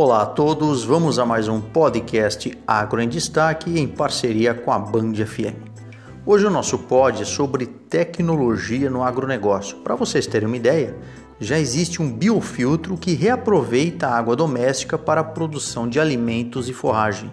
Olá a todos, vamos a mais um podcast Agro em Destaque em parceria com a Band FM. Hoje o nosso pod é sobre tecnologia no agronegócio. Para vocês terem uma ideia, já existe um biofiltro que reaproveita a água doméstica para a produção de alimentos e forragem.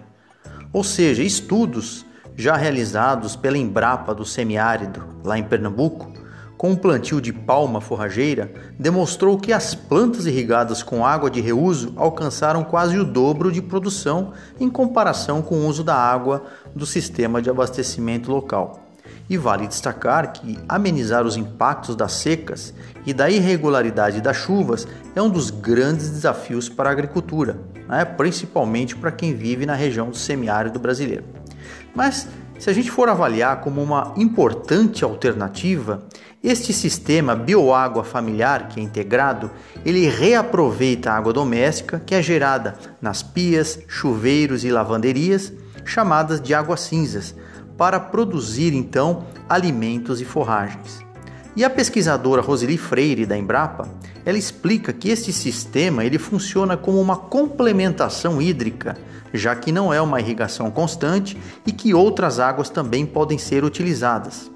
Ou seja, estudos já realizados pela Embrapa do Semiárido, lá em Pernambuco, com o plantio de palma forrageira, demonstrou que as plantas irrigadas com água de reuso alcançaram quase o dobro de produção em comparação com o uso da água do sistema de abastecimento local. E vale destacar que amenizar os impactos das secas e da irregularidade das chuvas é um dos grandes desafios para a agricultura, né? principalmente para quem vive na região do semiárido brasileiro. Mas se a gente for avaliar como uma importante alternativa, este sistema bioágua familiar, que é integrado, ele reaproveita a água doméstica que é gerada nas pias, chuveiros e lavanderias, chamadas de águas cinzas, para produzir então alimentos e forragens. E a pesquisadora Roseli Freire da Embrapa, ela explica que este sistema ele funciona como uma complementação hídrica, já que não é uma irrigação constante e que outras águas também podem ser utilizadas.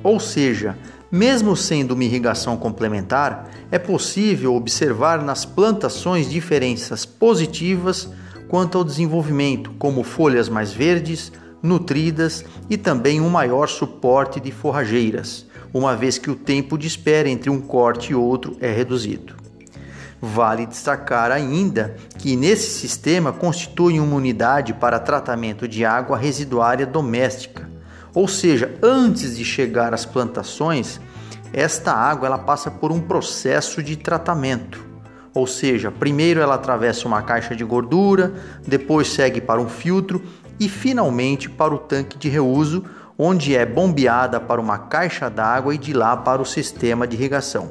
Ou seja, mesmo sendo uma irrigação complementar, é possível observar nas plantações diferenças positivas quanto ao desenvolvimento, como folhas mais verdes, nutridas e também um maior suporte de forrageiras, uma vez que o tempo de espera entre um corte e outro é reduzido. Vale destacar ainda que nesse sistema constitui uma unidade para tratamento de água residuária doméstica, ou seja, antes de chegar às plantações, esta água ela passa por um processo de tratamento. Ou seja, primeiro ela atravessa uma caixa de gordura, depois segue para um filtro e finalmente para o tanque de reuso, onde é bombeada para uma caixa d'água e de lá para o sistema de irrigação.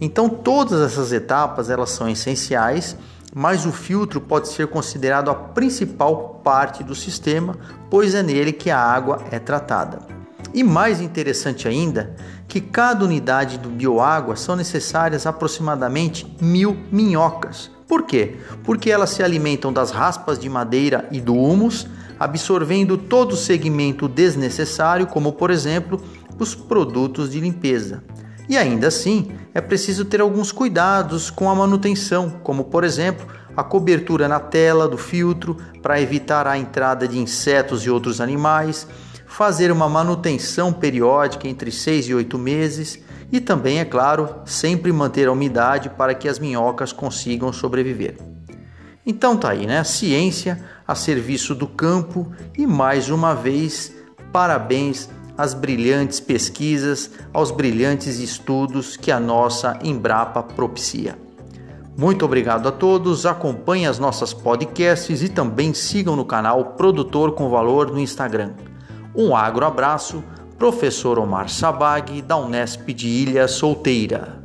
Então todas essas etapas elas são essenciais mas o filtro pode ser considerado a principal parte do sistema, pois é nele que a água é tratada. E mais interessante ainda, que cada unidade do bioágua são necessárias aproximadamente mil minhocas. Por quê? Porque elas se alimentam das raspas de madeira e do humus, absorvendo todo o segmento desnecessário, como por exemplo os produtos de limpeza. E ainda assim, é preciso ter alguns cuidados com a manutenção, como por exemplo, a cobertura na tela do filtro para evitar a entrada de insetos e outros animais, fazer uma manutenção periódica entre 6 e 8 meses e também, é claro, sempre manter a umidade para que as minhocas consigam sobreviver. Então tá aí, né? Ciência a serviço do campo e mais uma vez, parabéns às brilhantes pesquisas, aos brilhantes estudos que a nossa Embrapa propicia. Muito obrigado a todos, acompanhem as nossas podcasts e também sigam no canal Produtor com Valor no Instagram. Um agro abraço, professor Omar Sabag, da Unesp de Ilha Solteira.